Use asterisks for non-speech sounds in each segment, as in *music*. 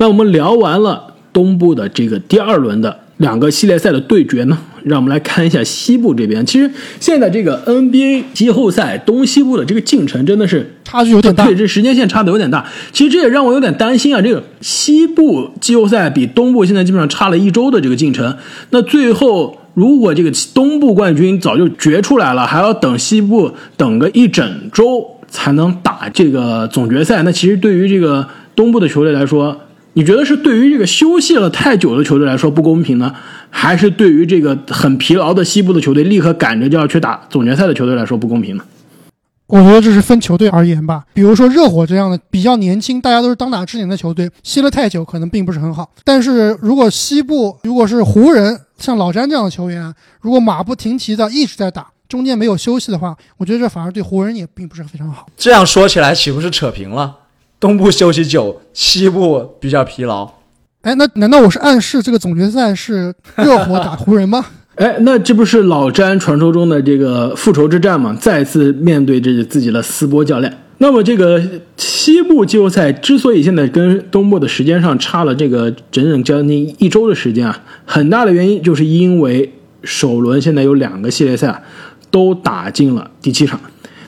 那我们聊完了东部的这个第二轮的两个系列赛的对决呢，让我们来看一下西部这边。其实现在这个 NBA 季后赛东西部的这个进程真的是差距有点大对，。这时间线差的有点大。其实这也让我有点担心啊，这个西部季后赛比东部现在基本上差了一周的这个进程。那最后如果这个东部冠军早就决出来了，还要等西部等个一整周才能打这个总决赛，那其实对于这个东部的球队来说，你觉得是对于这个休息了太久的球队来说不公平呢，还是对于这个很疲劳的西部的球队立刻赶着就要去打总决赛的球队来说不公平呢？我觉得这是分球队而言吧。比如说热火这样的比较年轻，大家都是当打之年的球队，歇了太久可能并不是很好。但是如果西部如果是湖人，像老詹这样的球员啊，如果马不停蹄的一直在打，中间没有休息的话，我觉得这反而对湖人也并不是非常好。这样说起来岂不是扯平了？东部休息久，西部比较疲劳。哎，那难道我是暗示这个总决赛是热火打湖人吗？*laughs* 哎，那这不是老詹传说中的这个复仇之战吗？再次面对这自己的斯波教练。那么这个西部季后赛之所以现在跟东部的时间上差了这个整整将近一周的时间啊，很大的原因就是因为首轮现在有两个系列赛都打进了第七场。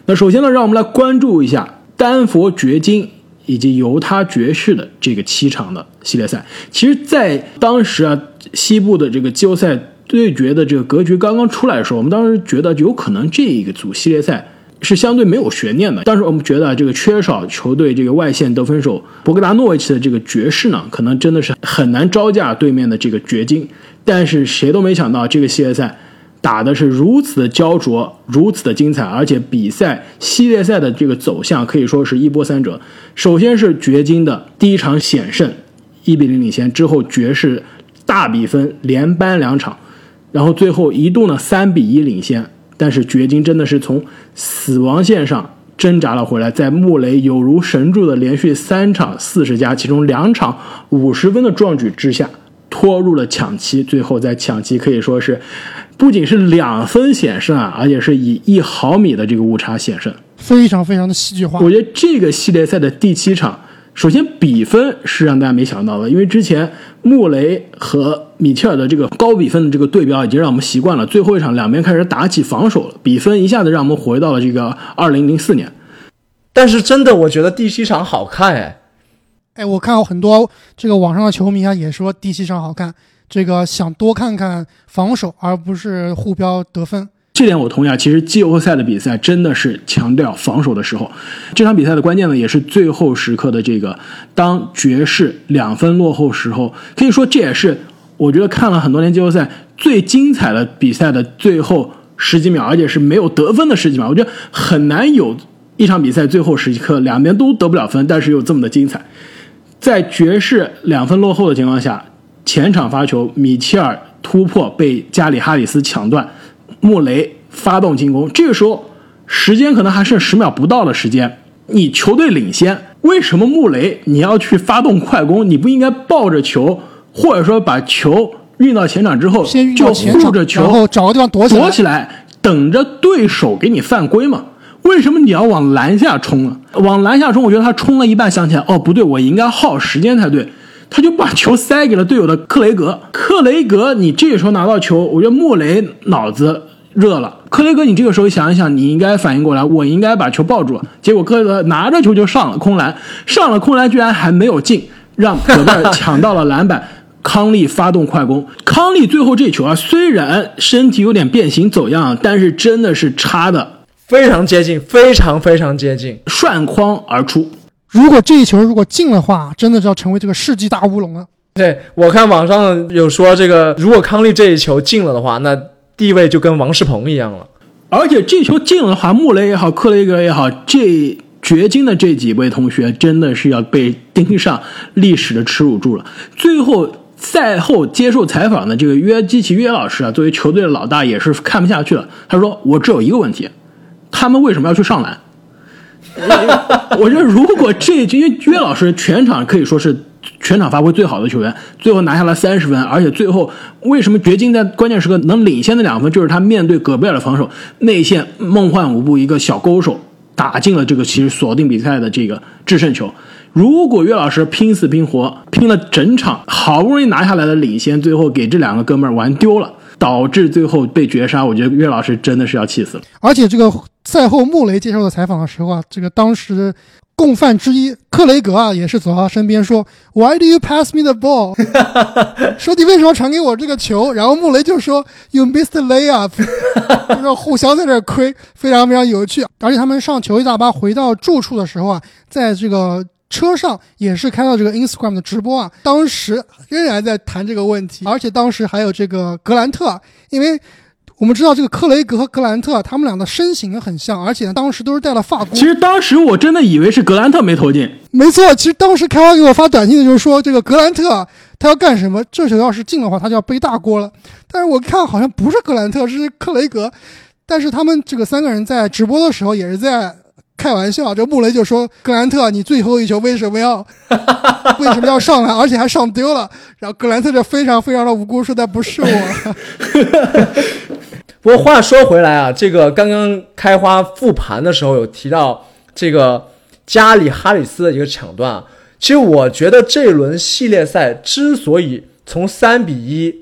那首先呢，让我们来关注一下丹佛掘金以及犹他爵士的这个七场的系列赛。其实，在当时啊，西部的这个季后赛对决的这个格局刚刚出来的时候，我们当时觉得有可能这一个组系列赛是相对没有悬念的。当时我们觉得啊这个缺少球队这个外线得分手博格达诺维奇的这个爵士呢，可能真的是很难招架对面的这个掘金。但是谁都没想到，这个系列赛打的是如此的焦灼，如此的精彩，而且比赛系列赛的这个走向可以说是一波三折。首先是掘金的第一场险胜，一比零领先，之后爵士大比分连扳两场，然后最后一度呢三比一领先，但是掘金真的是从死亡线上挣扎了回来，在穆雷有如神助的连续三场四十加，其中两场五十分的壮举之下，拖入了抢七，最后在抢七可以说是不仅是两分险胜啊，而且是以一毫米的这个误差险胜。非常非常的戏剧化。我觉得这个系列赛的第七场，首先比分是让大家没想到的，因为之前穆雷和米切尔的这个高比分的这个对标已经让我们习惯了，最后一场两边开始打起防守了，比分一下子让我们回到了这个二零零四年。但是真的，我觉得第七场好看哎。哎，我看到很多这个网上的球迷啊，也说第七场好看，这个想多看看防守，而不是互飙得分。这点我同意啊。其实季后赛的比赛真的是强调防守的时候，这场比赛的关键呢，也是最后时刻的这个当爵士两分落后时候，可以说这也是我觉得看了很多年季后赛最精彩的比赛的最后十几秒，而且是没有得分的十几秒。我觉得很难有一场比赛最后时刻两边都得不了分，但是又这么的精彩。在爵士两分落后的情况下，前场发球，米切尔突破被加里哈里斯抢断，穆雷发动进攻。这个时候时间可能还剩十秒不到的时间，你球队领先，为什么穆雷你要去发动快攻？你不应该抱着球，或者说把球运到前场之后，先运就护着，球，然后找个地方躲起来。躲起来，等着对手给你犯规嘛？为什么你要往篮下冲呢？往篮下冲，我觉得他冲了一半，想起来，哦，不对，我应该耗时间才对。他就把球塞给了队友的克雷格。克雷格，你这个时候拿到球，我觉得穆雷脑子热了。克雷格，你这个时候想一想，你应该反应过来，我应该把球抱住。结果克雷格拿着球就上了空篮，上了空篮居然还没有进，让戈贝尔抢到了篮板。*laughs* 康利发动快攻，康利最后这球啊，虽然身体有点变形走样，但是真的是差的非常接近，非常非常接近。涮筐而出。如果这一球如果进的话，真的是要成为这个世纪大乌龙了。对我看网上有说，这个如果康利这一球进了的话，那地位就跟王仕鹏一样了。而且这球进了的话，穆雷也好，克雷格也好，这掘金的这几位同学真的是要被盯上历史的耻辱柱了。最后赛后接受采访的这个约基奇约老师啊，作为球队的老大也是看不下去了。他说：“我只有一个问题，他们为什么要去上篮？” *laughs* 我觉得如果这因为约老师全场可以说是全场发挥最好的球员，最后拿下了三十分，而且最后为什么掘金在关键时刻能领先的两分，就是他面对戈贝尔的防守，内线梦幻舞步一个小勾手打进了这个其实锁定比赛的这个制胜球。如果岳老师拼死拼活拼了整场，好不容易拿下来的领先，最后给这两个哥们儿玩丢了，导致最后被绝杀，我觉得岳老师真的是要气死了。而且这个赛后穆雷接受的采访的时候啊，这个当时共犯之一克雷格啊，也是走到他身边说：“Why do you pass me the ball？” *laughs* 说你为什么传给我这个球？然后穆雷就说：“You missed the layup。”就 *laughs* 是互相在这亏，非常非常有趣。而且他们上球衣大巴回到住处的时候啊，在这个车上也是开到这个 Instagram 的直播啊，当时仍然在谈这个问题，而且当时还有这个格兰特，因为。我们知道这个克雷格和格兰特，他们俩的身形很像，而且呢，当时都是戴了发箍。其实当时我真的以为是格兰特没投进。没错，其实当时开花给我发短信的就是说，这个格兰特他要干什么？这球要是进的话，他就要背大锅了。但是我看好像不是格兰特，是克雷格。但是他们这个三个人在直播的时候也是在开玩笑。这穆雷就说：“格兰特，你最后一球为什么要为什么要上来，而且还上丢了？”然后格兰特就非常非常的无辜说：“那不是我。*laughs* ”不过话说回来啊，这个刚刚开花复盘的时候有提到这个加里哈里斯的一个抢断啊。其实我觉得这一轮系列赛之所以从三比一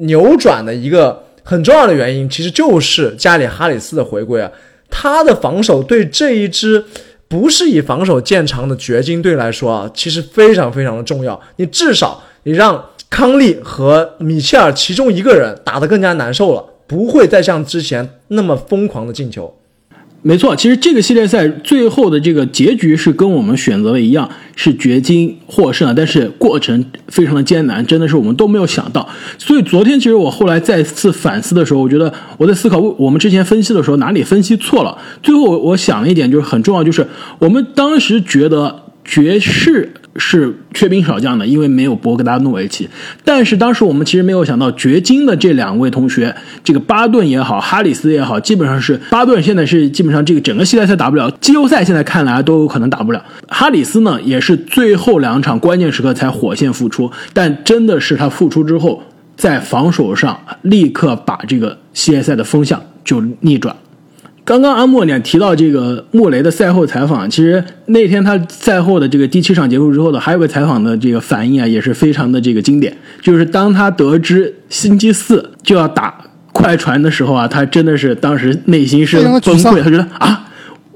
扭转的一个很重要的原因，其实就是加里哈里斯的回归啊。他的防守对这一支不是以防守见长的掘金队来说啊，其实非常非常的重要。你至少你让康利和米切尔其中一个人打得更加难受了。不会再像之前那么疯狂的进球。没错，其实这个系列赛最后的这个结局是跟我们选择的一样，是掘金获胜，但是过程非常的艰难，真的是我们都没有想到。所以昨天其实我后来再次反思的时候，我觉得我在思考我们之前分析的时候哪里分析错了。最后我想了一点，就是很重要，就是我们当时觉得爵士。是缺兵少将的，因为没有博格达诺维奇。但是当时我们其实没有想到，掘金的这两位同学，这个巴顿也好，哈里斯也好，基本上是巴顿现在是基本上这个整个系列赛打不了，季后赛现在看来都有可能打不了。哈里斯呢，也是最后两场关键时刻才火线复出，但真的是他复出之后，在防守上立刻把这个系列赛的风向就逆转。刚刚阿莫呢提到这个穆雷的赛后采访，其实那天他赛后的这个第七场结束之后的还有个采访的这个反应啊，也是非常的这个经典。就是当他得知星期四就要打快船的时候啊，他真的是当时内心是崩溃，他觉得啊，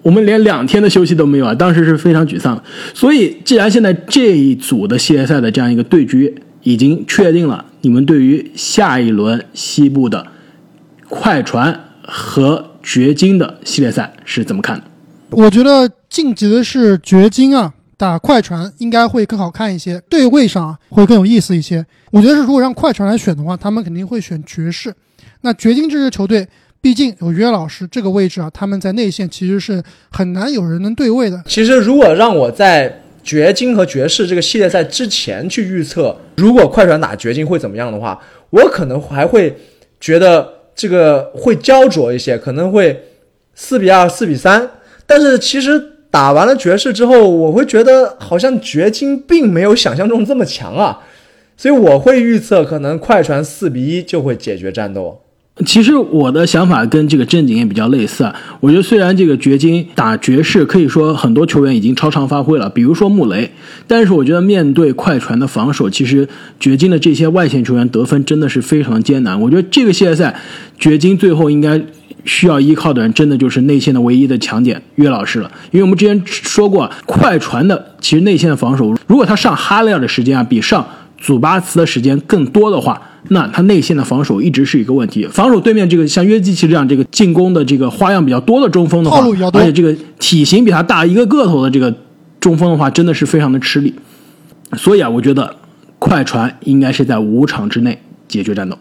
我们连两天的休息都没有啊，当时是非常沮丧。所以，既然现在这一组的系列赛的这样一个对局已经确定了，你们对于下一轮西部的快船和掘金的系列赛是怎么看的？我觉得晋级的是掘金啊，打快船应该会更好看一些，对位上会更有意思一些。我觉得是，如果让快船来选的话，他们肯定会选爵士。那掘金这支球队，毕竟有约老师这个位置啊，他们在内线其实是很难有人能对位的。其实，如果让我在掘金和爵士这个系列赛之前去预测，如果快船打掘金会怎么样的话，我可能还会觉得。这个会焦灼一些，可能会四比二、四比三。但是其实打完了爵士之后，我会觉得好像掘金并没有想象中这么强啊，所以我会预测可能快船四比一就会解决战斗。其实我的想法跟这个正经也比较类似啊。我觉得虽然这个掘金打爵士，可以说很多球员已经超常发挥了，比如说穆雷，但是我觉得面对快船的防守，其实掘金的这些外线球员得分真的是非常艰难。我觉得这个系列赛，掘金最后应该需要依靠的人，真的就是内线的唯一的强点约老师了。因为我们之前说过，快船的其实内线的防守，如果他上哈雷尔的时间啊，比上祖巴茨的时间更多的话。那他内线的防守一直是一个问题，防守对面这个像约基奇这样这个进攻的这个花样比较多的中锋的话，而且这个体型比他大一个个头的这个中锋的话，真的是非常的吃力。所以啊，我觉得快船应该是在五场之内解决战斗。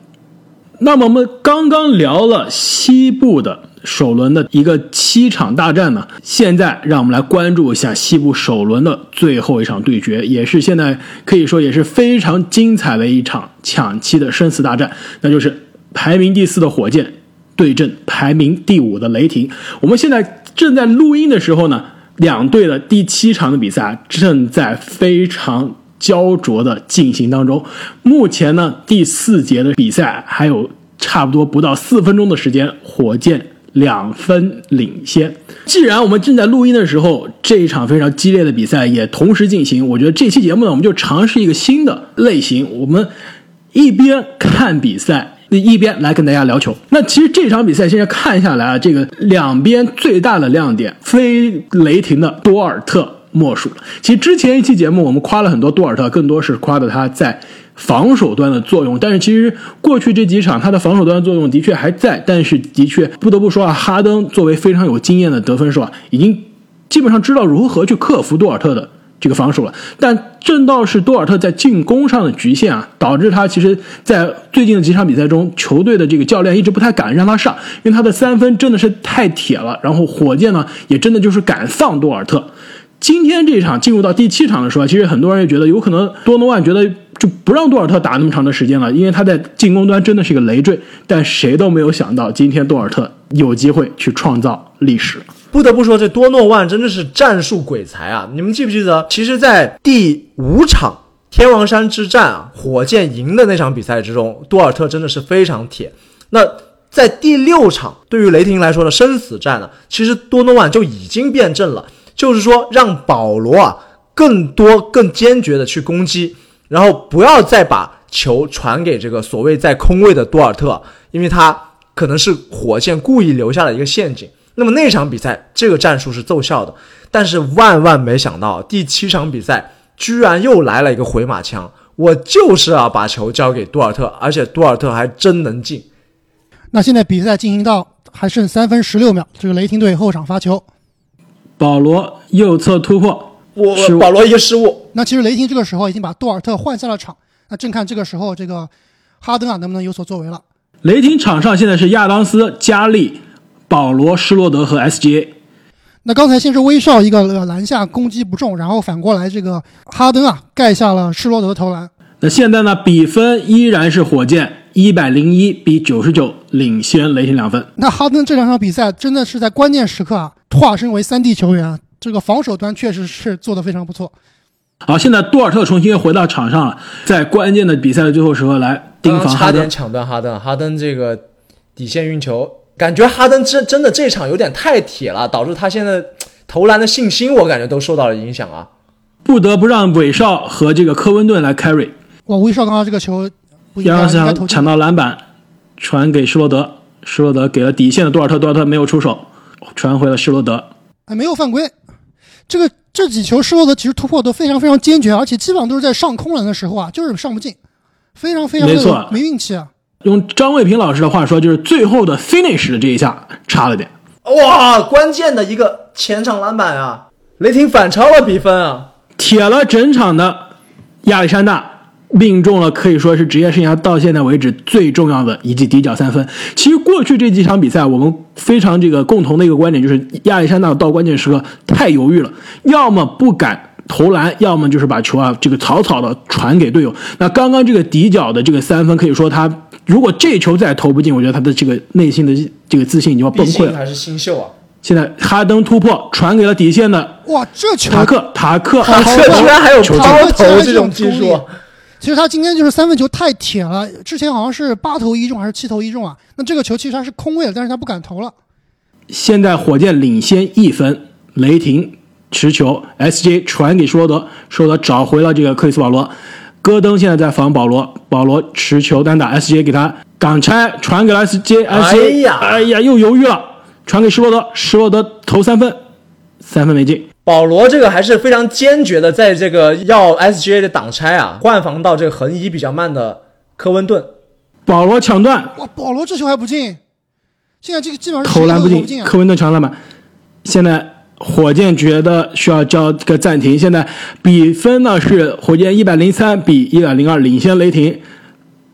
那么我们刚刚聊了西部的。首轮的一个七场大战呢，现在让我们来关注一下西部首轮的最后一场对决，也是现在可以说也是非常精彩的一场抢七的生死大战，那就是排名第四的火箭对阵排名第五的雷霆。我们现在正在录音的时候呢，两队的第七场的比赛正在非常焦灼的进行当中。目前呢，第四节的比赛还有差不多不到四分钟的时间，火箭。两分领先。既然我们正在录音的时候，这一场非常激烈的比赛也同时进行，我觉得这期节目呢，我们就尝试一个新的类型，我们一边看比赛。一边来跟大家聊球。那其实这场比赛现在看下来啊，这个两边最大的亮点，非雷霆的多尔特莫属了。其实之前一期节目我们夸了很多多尔特，更多是夸的他在防守端的作用。但是其实过去这几场他的防守端作用的确还在，但是的确不得不说啊，哈登作为非常有经验的得分手啊，已经基本上知道如何去克服多尔特的。这个防守了，但正倒是多尔特在进攻上的局限啊，导致他其实，在最近的几场比赛中，球队的这个教练一直不太敢让他上，因为他的三分真的是太铁了。然后火箭呢，也真的就是敢放多尔特。今天这场进入到第七场的时候，其实很多人也觉得有可能多诺万觉得就不让多尔特打那么长的时间了，因为他在进攻端真的是一个累赘。但谁都没有想到，今天多尔特有机会去创造历史。不得不说，这多诺万真的是战术鬼才啊！你们记不记得，其实，在第五场天王山之战啊，火箭赢的那场比赛之中，多尔特真的是非常铁。那在第六场对于雷霆来说的生死战呢，其实多诺万就已经变阵了，就是说让保罗啊更多、更坚决的去攻击，然后不要再把球传给这个所谓在空位的多尔特，因为他可能是火箭故意留下的一个陷阱。那么那场比赛，这个战术是奏效的，但是万万没想到，第七场比赛居然又来了一个回马枪。我就是要把球交给多尔特，而且多尔特还真能进。那现在比赛进行到还剩三分十六秒，这个雷霆队后场发球，保罗右侧突破，我保罗一个失误。那其实雷霆这个时候已经把杜尔特换下了场，那正看这个时候这个哈登啊能不能有所作为了。雷霆场上现在是亚当斯、加利。保罗、施罗德和 SGA，那刚才先是威少一个篮下攻击不中，然后反过来这个哈登啊盖下了施罗德的投篮。那现在呢，比分依然是火箭一百零一比九十九领先雷霆两分。那哈登这两场比赛真的是在关键时刻啊化身为三 D 球员，这个防守端确实是做得非常不错。好，现在多尔特重新回到场上了，在关键的比赛的最后时刻来盯防哈登，差点抢断哈登，哈登这个底线运球。感觉哈登真真的这场有点太铁了，导致他现在投篮的信心，我感觉都受到了影响啊。不得不让韦少和这个科温顿来 carry。哇，韦少刚刚这个球，杨老师抢到篮板，传给施罗德，施罗德给了底线的多尔特，多尔特没有出手，传回了施罗德。哎，没有犯规。这个这几球施罗德其实突破都非常非常坚决，而且基本上都是在上空篮的时候啊，就是上不进，非常非常没错，没运气啊。用张卫平老师的话说，就是最后的 finish 的这一下差了点。哇，关键的一个前场篮板啊！雷霆反超了比分啊！铁了整场的亚历山大命中了，可以说是职业生涯到现在为止最重要的一记底角三分。其实过去这几场比赛，我们非常这个共同的一个观点就是，亚历山大到关键时刻太犹豫了，要么不敢。投篮，要么就是把球啊，这个草草的传给队友。那刚刚这个底角的这个三分，可以说他如果这球再投不进，我觉得他的这个内心的这个自信就要崩溃了。还是新秀啊！现在哈登突破，传给了底线的哇，这球塔克塔克，塔克居然还有抛投这种技术。其实他今天就是三分球太铁了，之前好像是八投一中还是七投一中啊？那这个球其实他是空位了，但是他不敢投了。现在火箭领先一分，雷霆。持球，SJ 传给施罗德，施罗德找回了这个克里斯保罗，戈登现在在防保罗，保罗持球单打，SJ 给他挡拆，传给了 SJ，SJ，哎呀，哎呀，又犹豫了，传给施罗德，施罗德投三分，三分没进。保罗这个还是非常坚决的，在这个要 SGA 的挡拆啊，换防到这个横移比较慢的科温顿，保罗抢断，哇，保罗这球还不进，现在这个基本上投篮不进，科温顿抢篮板，现在。火箭觉得需要叫个暂停，现在比分呢是火箭一百零三比一百零二领先雷霆，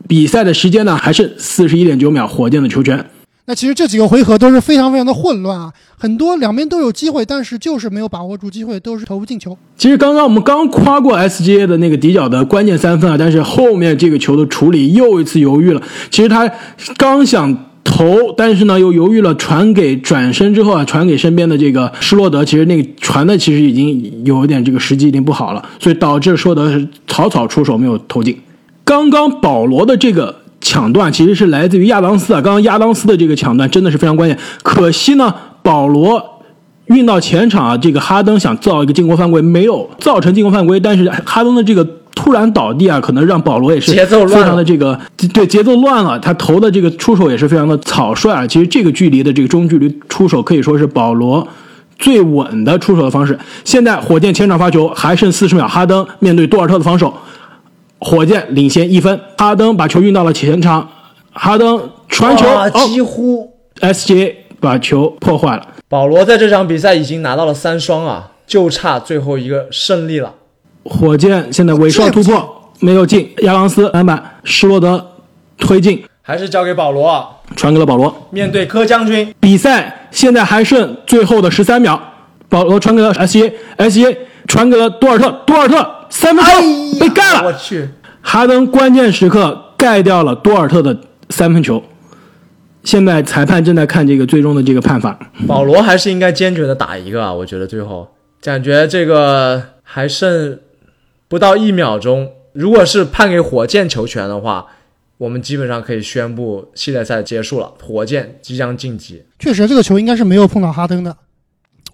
比赛的时间呢还剩四十一点九秒，火箭的球权。那其实这几个回合都是非常非常的混乱啊，很多两边都有机会，但是就是没有把握住机会，都是投不进球。其实刚刚我们刚夸过 SGA 的那个底角的关键三分啊，但是后面这个球的处理又一次犹豫了。其实他刚想。投，但是呢又犹豫了，传给转身之后啊，传给身边的这个施洛德，其实那个传的其实已经有一点这个时机已经不好了，所以导致施洛德草草出手没有投进。刚刚保罗的这个抢断其实是来自于亚当斯啊。刚刚亚当斯的这个抢断真的是非常关键，可惜呢，保罗运到前场啊，这个哈登想造一个进攻犯规，没有造成进攻犯规，但是哈登的这个突然倒地啊，可能让保罗也是节奏乱了非常的这个对节奏乱了，他投的这个出手也是非常的草率啊。其实这个距离的这个中距离出手可以说是保罗。最稳的出手的方式。现在火箭前场发球还剩四十秒，哈登面对杜尔特的防守，火箭领先一分。哈登把球运到了前场，哈登传球，哦几乎，SGA 把球破坏了。保罗在这场比赛已经拿到了三双啊，就差最后一个胜利了。火箭现在尾哨突破没有进，亚当斯篮板，施罗德推进，还是交给保罗啊，传给了保罗。面对柯将军，比赛现在还剩最后的十三秒，保罗传给了 SGA，SGA 传给了多尔特，多尔特三分球、哎被盖了。我去，哈登关键时刻盖掉了多尔特的三分球。现在裁判正在看这个最终的这个判罚。保罗还是应该坚决的打一个啊！我觉得最后感觉这个还剩不到一秒钟，如果是判给火箭球权的话，我们基本上可以宣布系列赛结束了，火箭即将晋级。确实，这个球应该是没有碰到哈登的。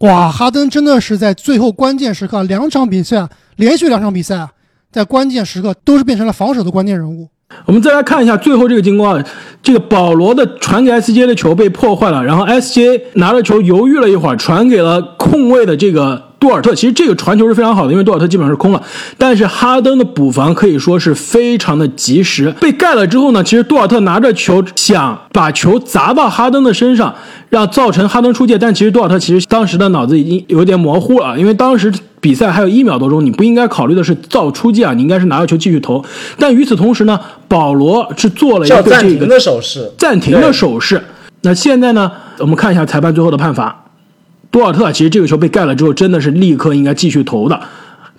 哇，哈登真的是在最后关键时刻，两场比赛啊，连续两场比赛啊，在关键时刻都是变成了防守的关键人物。我们再来看一下最后这个情况啊，这个保罗的传给 SJ 的球被破坏了，然后 SJ 拿着球犹豫了一会儿，传给了空位的这个杜尔特。其实这个传球是非常好的，因为杜尔特基本上是空了，但是哈登的补防可以说是非常的及时。被盖了之后呢，其实杜尔特拿着球想把球砸到哈登的身上，让造成哈登出界，但其实杜尔特其实当时的脑子已经有点模糊了，因为当时。比赛还有一秒多钟，你不应该考虑的是造出界啊，你应该是拿到球继续投。但与此同时呢，保罗是做了一个这个暂停的手势，暂停的手势。那现在呢，我们看一下裁判最后的判罚。多尔特其实这个球被盖了之后，真的是立刻应该继续投的，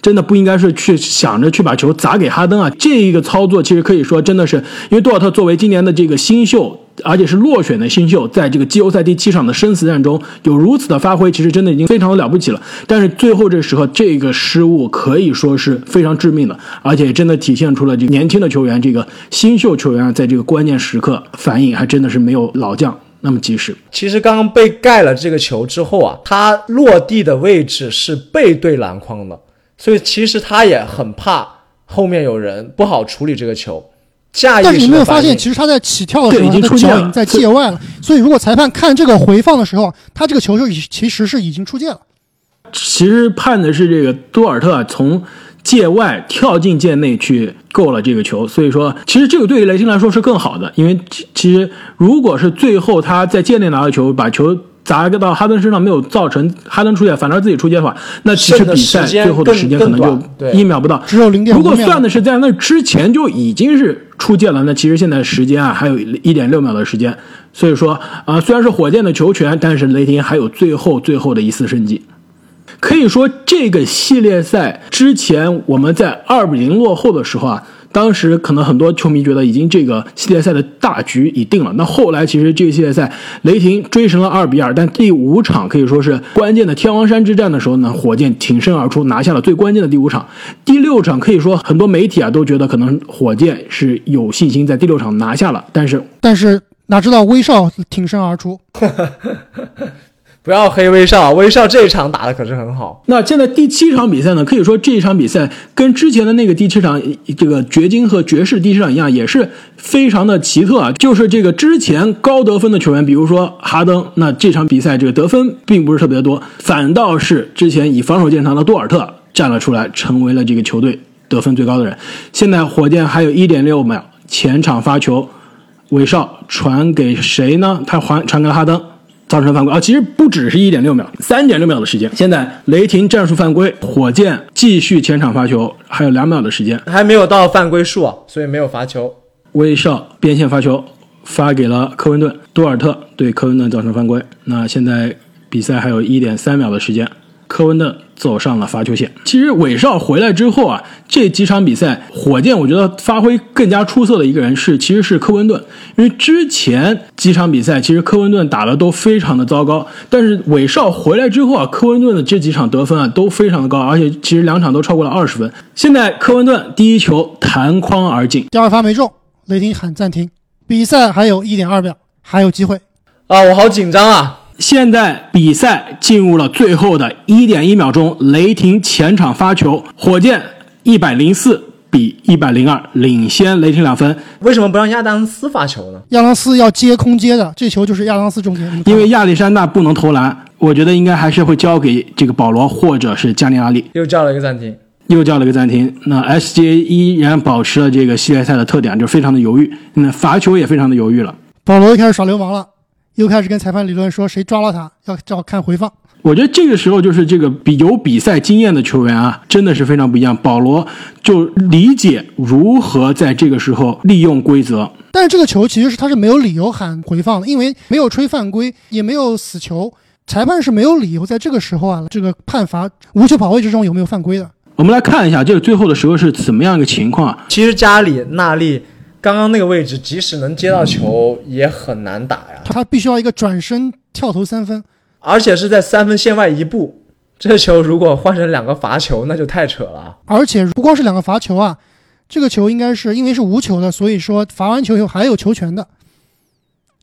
真的不应该是去想着去把球砸给哈登啊。这一个操作其实可以说真的是，因为多尔特作为今年的这个新秀，而且是落选的新秀，在这个季后赛第七场的生死战中有如此的发挥，其实真的已经非常的了不起了。但是最后这时候这个失误可以说是非常致命的，而且真的体现出了这个年轻的球员，这个新秀球员啊在这个关键时刻反应还真的是没有老将那么及时。其实刚刚被盖了这个球之后啊，他落地的位置是背对篮筐的，所以其实他也很怕后面有人不好处理这个球。下意识但是你没有发现，其实他在起跳的时候，对已经他的出界了脚已经在界外了。所以如果裁判看这个回放的时候，他这个球就已其实是已经出界了。其实判的是这个多尔特啊从界外跳进界内去够了这个球，所以说其实这个对于雷霆来说是更好的，因为其其实如果是最后他在界内拿到球，把球砸到哈登身上没有造成哈登出界，反而自己出界的话，那其实比赛最后的时间可能就一秒不到。只有0.5如果算的是在那之前就已经是出界了，那其实现在时间啊还有一点六秒的时间，所以说啊、虽然是火箭的球权，但是雷霆还有最后最后的一丝生机。可以说，这个系列赛之前我们在二比零落后的时候啊，当时可能很多球迷觉得已经这个系列赛的大局已定了。那后来其实这个系列赛雷霆追成了二比二，但第五场可以说是关键的天王山之战的时候呢，火箭挺身而出，拿下了最关键的第五场。第六场可以说很多媒体啊都觉得可能火箭是有信心在第六场拿下了，但是但是哪知道威少挺身而出，不要黑威少，威少这一场打的可是很好。那现在第七场比赛呢，可以说这一场比赛跟之前的那个第七场这个掘金和爵士第七场一样，也是非常的奇特啊。就是这个之前高得分的球员，比如说哈登，那这场比赛这个得分并不是特别多，反倒是之前以防守见长的多尔特站了出来，成为了这个球队得分最高的人。现在火箭还有一点六秒，前场发球，韦少传给谁呢？他还传给了哈登。造成犯规啊！其实不只是一点六秒，三点六秒的时间。现在雷霆战术犯规，火箭继续前场发球，还有两秒的时间。还没有到犯规数啊，所以没有罚球。威少边线发球发给了科文顿，多尔特对科文顿造成犯规。那现在比赛还有一点三秒的时间，科温顿走上了罚球线。其实韦少回来之后啊，这几场比赛火箭我觉得发挥更加出色的一个人是其实是科温顿，因为之前几场比赛其实科温顿打的都非常的糟糕，但是韦少回来之后啊，科温顿的这几场得分啊都非常的高，而且其实两场都超过了二十分。现在科温顿第一球弹框而进。第二发没中，雷霆喊暂停。比赛还有一点二秒，还有机会。啊，我好紧张啊！现在比赛进入了最后的一点一秒钟，雷霆前场发球，火箭一百零四比一百零二领先雷霆两分。为什么不让亚当斯发球呢？亚当斯要接空接的，这球就是亚当斯中间。因为亚历山大不能投篮，我觉得应该还是会交给这个保罗或者是加尼拉利。又叫了一个暂停。又叫了一个暂停。那 SGA 依然保持了这个系列赛的特点，就是非常的犹豫，那罚球也非常的犹豫了。保罗又开始耍流氓了，又开始跟裁判理论说谁抓了他，要要看回放。我觉得这个时候就是这个比有比赛经验的球员啊，真的是非常不一样。保罗就理解如何在这个时候利用规则。但是这个球其实是他是没有理由喊回放的，因为没有吹犯规，也没有死球，裁判是没有理由在这个时候啊，这个判罚无球跑位之中有没有犯规的。我们来看一下这个最后的时候是怎么样一个情况啊？其实加里纳利刚刚那个位置，即使能接到球，也很难打呀。他必须要一个转身跳投三分，而且是在三分线外一步。这球如果换成两个罚球，那就太扯了。而且不光是两个罚球啊，这个球应该是因为是无球的，所以说罚完球以后还有球权的。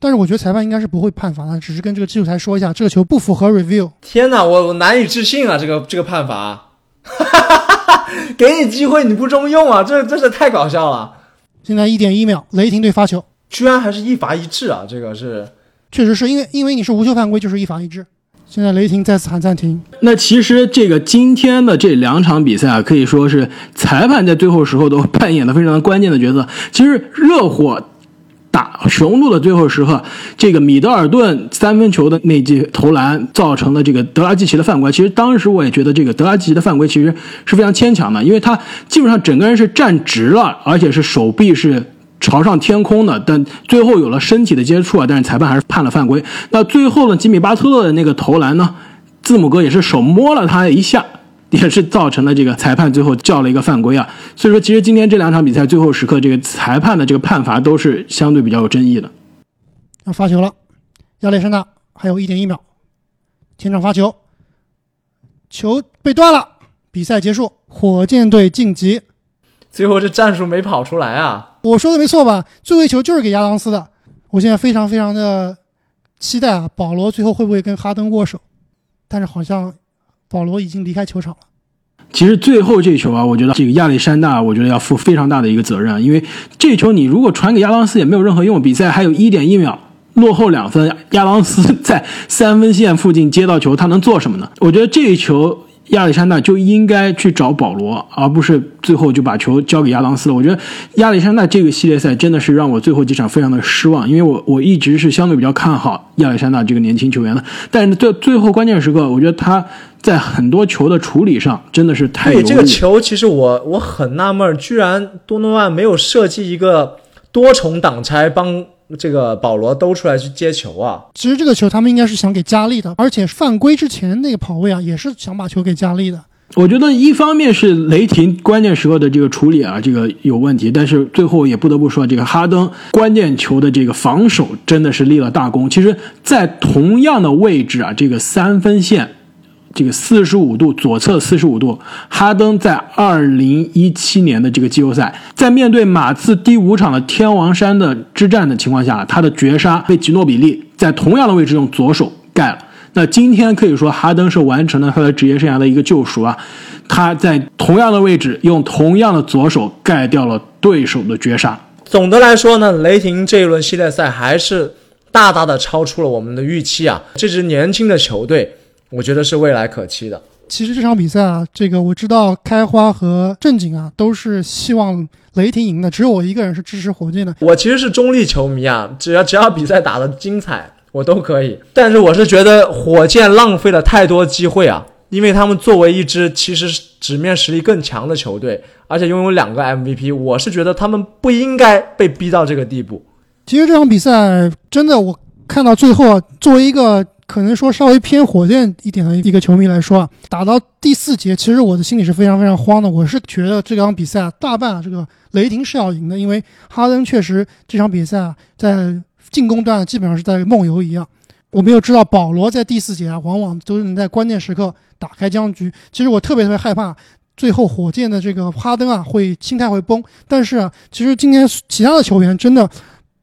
但是我觉得裁判应该是不会判罚的，只是跟这个技术台说一下，这个球不符合 review。天哪，我我难以置信啊！这个这个判罚，*laughs* 给你机会你不中用啊！这真是太搞笑了，现在一点一秒，雷霆队发球，居然还是一罚一掷啊！这个是确实是因为因为你是无球犯规，就是一罚一掷。现在雷霆再次喊暂停，那其实这个今天的这两场比赛啊，可以说是裁判在最后时候都扮演了非常关键的角色。其实热火打雄鹿的最后时刻，这个米德尔顿三分球的那记投篮造成的这个德拉季奇的犯规，其实当时我也觉得这个德拉季奇的犯规其实是非常牵强的，因为他基本上整个人是站直了，而且是手臂是。朝上天空的，但最后有了身体的接触啊，但是裁判还是判了犯规。那最后呢，吉米巴特勒的那个投篮呢，字母哥也是手摸了他一下，也是造成了这个裁判最后叫了一个犯规啊。所以说，其实今天这两场比赛最后时刻，这个裁判的这个判罚都是相对比较有争议的。要发球了，亚历山大还有一点一秒，前场发球，球被断了，比赛结束，火箭队晋级。最后这战术没跑出来啊！我说的没错吧？最后一球就是给亚当斯的。我现在非常非常的期待啊，保罗最后会不会跟哈登握手？但是好像保罗已经离开球场了。其实最后这球啊，我觉得这个亚历山大，我觉得要负非常大的一个责任啊，因为这球你如果传给亚当斯也没有任何用。比赛还有一点一秒，落后两分，亚当斯在三分线附近接到球，他能做什么呢？我觉得这一球。亚历山大就应该去找保罗，而不是最后就把球交给亚当斯了。我觉得亚历山大这个系列赛真的是让我最后几场非常的失望，因为我我一直是相对比较看好亚历山大这个年轻球员的，但是最最后关键时刻，我觉得他在很多球的处理上真的是太犹豫。这个球其实我我很纳闷，居然多诺万没有设计一个多重挡拆帮。这个保罗都出来去接球啊！其实这个球他们应该是想给加利的，而且犯规之前那个跑位啊，也是想把球给加利的。我觉得一方面是雷霆关键时刻的这个处理啊，这个有问题，但是最后也不得不说，这个哈登关键球的这个防守真的是立了大功。其实，在同样的位置啊，这个三分线。这个四十五度左侧四十五度，哈登在二零一七年的这个季后赛，在面对马刺第五场的天王山的之战的情况下，他的绝杀被吉诺比利在同样的位置用左手盖了。那今天可以说哈登是完成了他的职业生涯的一个救赎啊！他在同样的位置用同样的左手盖掉了对手的绝杀。总的来说呢，雷霆这一轮系列赛还是大大的超出了我们的预期啊！这支年轻的球队。我觉得是未来可期的。其实这场比赛啊，这个我知道开花和正经啊都是希望雷霆赢的，只有我一个人是支持火箭的。我其实是中立球迷啊，只要只要比赛打得精彩，我都可以。但是我是觉得火箭浪费了太多机会啊，因为他们作为一支其实纸面实力更强的球队，而且拥有两个 MVP，我是觉得他们不应该被逼到这个地步。其实这场比赛真的，我看到最后，作为一个。可能说稍微偏火箭一点的一个球迷来说啊，打到第四节，其实我的心里是非常非常慌的。我是觉得这场比赛啊，大半啊，这个雷霆是要赢的，因为哈登确实这场比赛啊，在进攻端基本上是在梦游一样。我没有知道保罗在第四节啊，往往都能在关键时刻打开僵局。其实我特别特别害怕最后火箭的这个哈登啊会心态会崩。但是啊，其实今天其他的球员真的。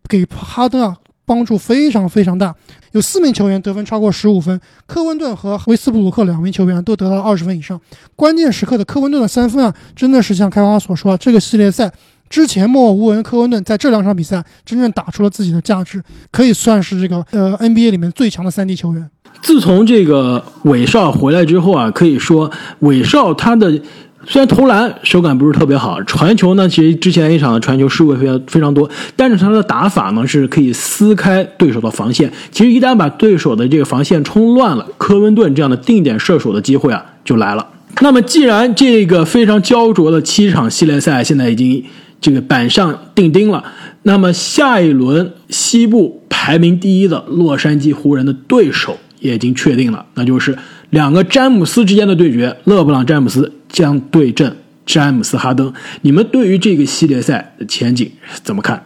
给哈登啊帮助非常非常大。有四名球员得分超过十五分，科温顿和威斯布鲁克两名球员都得到二十分以上。关键时刻的科温顿的三分啊，真的是像开花所说啊，这个系列赛之前默默无闻，科温顿在这两场比赛真正打出了自己的价值，可以算是这个呃 NBA 里面最强的三 D 球员。自从这个韦少回来之后啊，可以说韦少他的。虽然投篮手感不是特别好，传球呢，其实之前一场的传球失误非常非常多，但是他的打法呢是可以撕开对手的防线。其实一旦把对手的这个防线冲乱了，科温顿这样的定点射手的机会啊就来了。那么既然这个非常焦灼的七场系列赛现在已经这个板上钉钉了，那么下一轮西部排名第一的洛杉矶湖人的对手也已经确定了，那就是两个詹姆斯之间的对决，勒布朗詹姆斯。将对阵詹姆斯·哈登，你们对于这个系列赛的前景怎么看？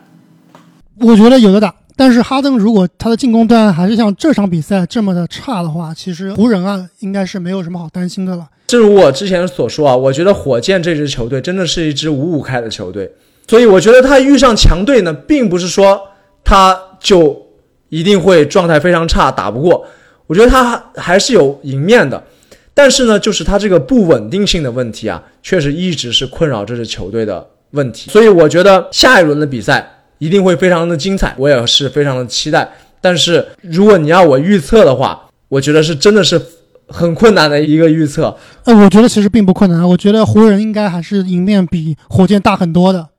我觉得有的打，但是哈登如果他的进攻端还是像这场比赛这么的差的话，其实湖人啊应该是没有什么好担心的了。正如我之前所说啊，我觉得火箭这支球队真的是一支五五开的球队，所以我觉得他遇上强队呢，并不是说他就一定会状态非常差打不过，我觉得他还是有赢面的。但是呢，就是他这个不稳定性的问题啊，确实一直是困扰这支球队的问题。所以我觉得下一轮的比赛一定会非常的精彩，我也是非常的期待。但是如果你要我预测的话，我觉得是真的是很困难的一个预测。呃，我觉得其实并不困难，我觉得湖人应该还是赢面比火箭大很多的。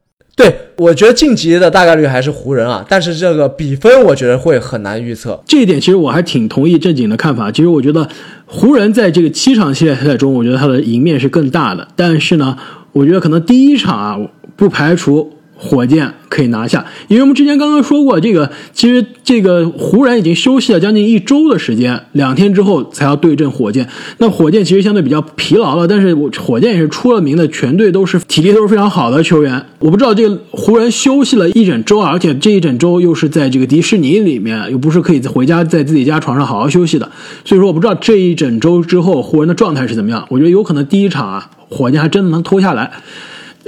对，我觉得晋级的大概率还是湖人啊，但是这个比分我觉得会很难预测。这一点其实我还挺同意正经的看法。其实我觉得湖人在这个七场系列赛中，我觉得他的赢面是更大的。但是呢，我觉得可能第一场啊，不排除。火箭可以拿下，因为我们之前刚刚说过，这个其实这个湖人已经休息了将近一周的时间，两天之后才要对阵火箭。那火箭其实相对比较疲劳了，但是我火箭也是出了名的，全队都是体力都是非常好的球员。我不知道这个湖人休息了一整周啊，而且这一整周又是在这个迪士尼里面，又不是可以回家在自己家床上好好休息的，所以说我不知道这一整周之后湖人的状态是怎么样。我觉得有可能第一场啊，火箭还真的能拖下来。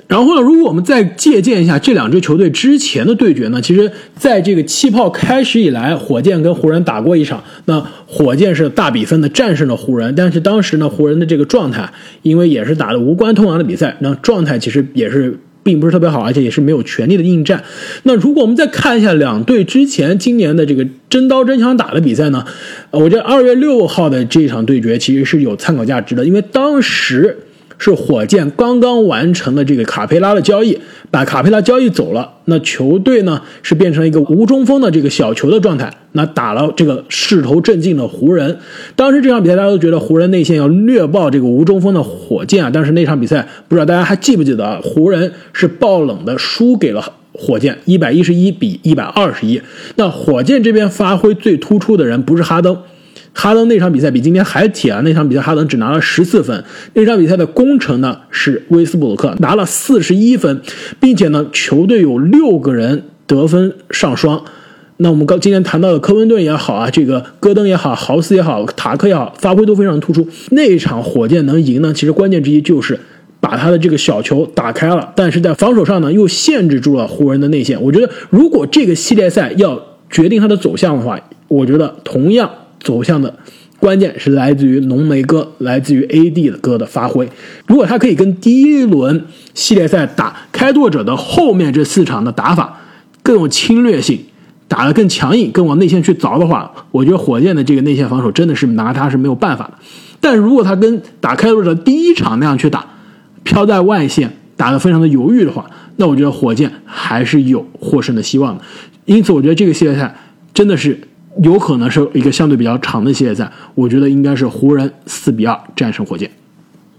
然后呢，如果我们再借鉴一下这两支球队之前的对决呢，其实在这个气泡开始以来，火箭跟湖人打过一场，那火箭是大比分的战胜了湖人，但是当时呢，湖人的这个状态，因为也是打的无关痛痒的比赛，那状态其实也是并不是特别好，而且也是没有全力的应战。那如果我们再看一下两队之前今年的这个真刀真枪打的比赛呢，我觉得二月六号的这场对决其实是有参考价值的，因为当时。是火箭刚刚完成了这个卡佩拉的交易，把卡佩拉交易走了，那球队呢是变成一个无中锋的这个小球的状态，那打了这个势头正劲的湖人。当时这场比赛大家都觉得湖人内线要虐爆这个无中锋的火箭啊，但是那场比赛不知道大家还记不记得啊？湖人是爆冷的输给了火箭，一百一十一比一百二十一。那火箭这边发挥最突出的人不是哈登。哈登那场比赛比今天还铁啊！那场比赛哈登只拿了十四分。那场比赛的功臣呢是威斯布鲁克，拿了四十一分，并且呢球队有六个人得分上双。那我们刚今天谈到的科温顿也好啊，这个戈登也好，豪斯也好，塔克也好，发挥都非常突出。那一场火箭能赢呢，其实关键之一就是把他的这个小球打开了，但是在防守上呢又限制住了湖人的内线。我觉得如果这个系列赛要决定它的走向的话，我觉得同样。走向的关键是来自于浓眉哥，来自于 AD 的哥的发挥。如果他可以跟第一轮系列赛打开拓者的后面这四场的打法更有侵略性，打得更强硬，更往内线去凿的话，我觉得火箭的这个内线防守真的是拿他是没有办法的。但如果他跟打开拓者第一场那样去打，飘在外线打得非常的犹豫的话，那我觉得火箭还是有获胜的希望的。因此，我觉得这个系列赛真的是。有可能是一个相对比较长的系列赛，我觉得应该是湖人四比二战胜火箭。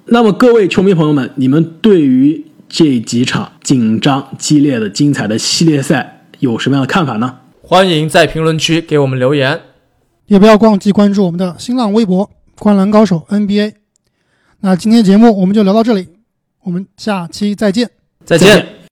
那么各位球迷朋友们，你们对于这几场紧张、激烈的、精彩的系列赛有什么样的看法呢？欢迎在评论区给我们留言，也不要忘记关注我们的新浪微博“灌篮高手 NBA”。那今天节目我们就聊到这里，我们下期再见，再见。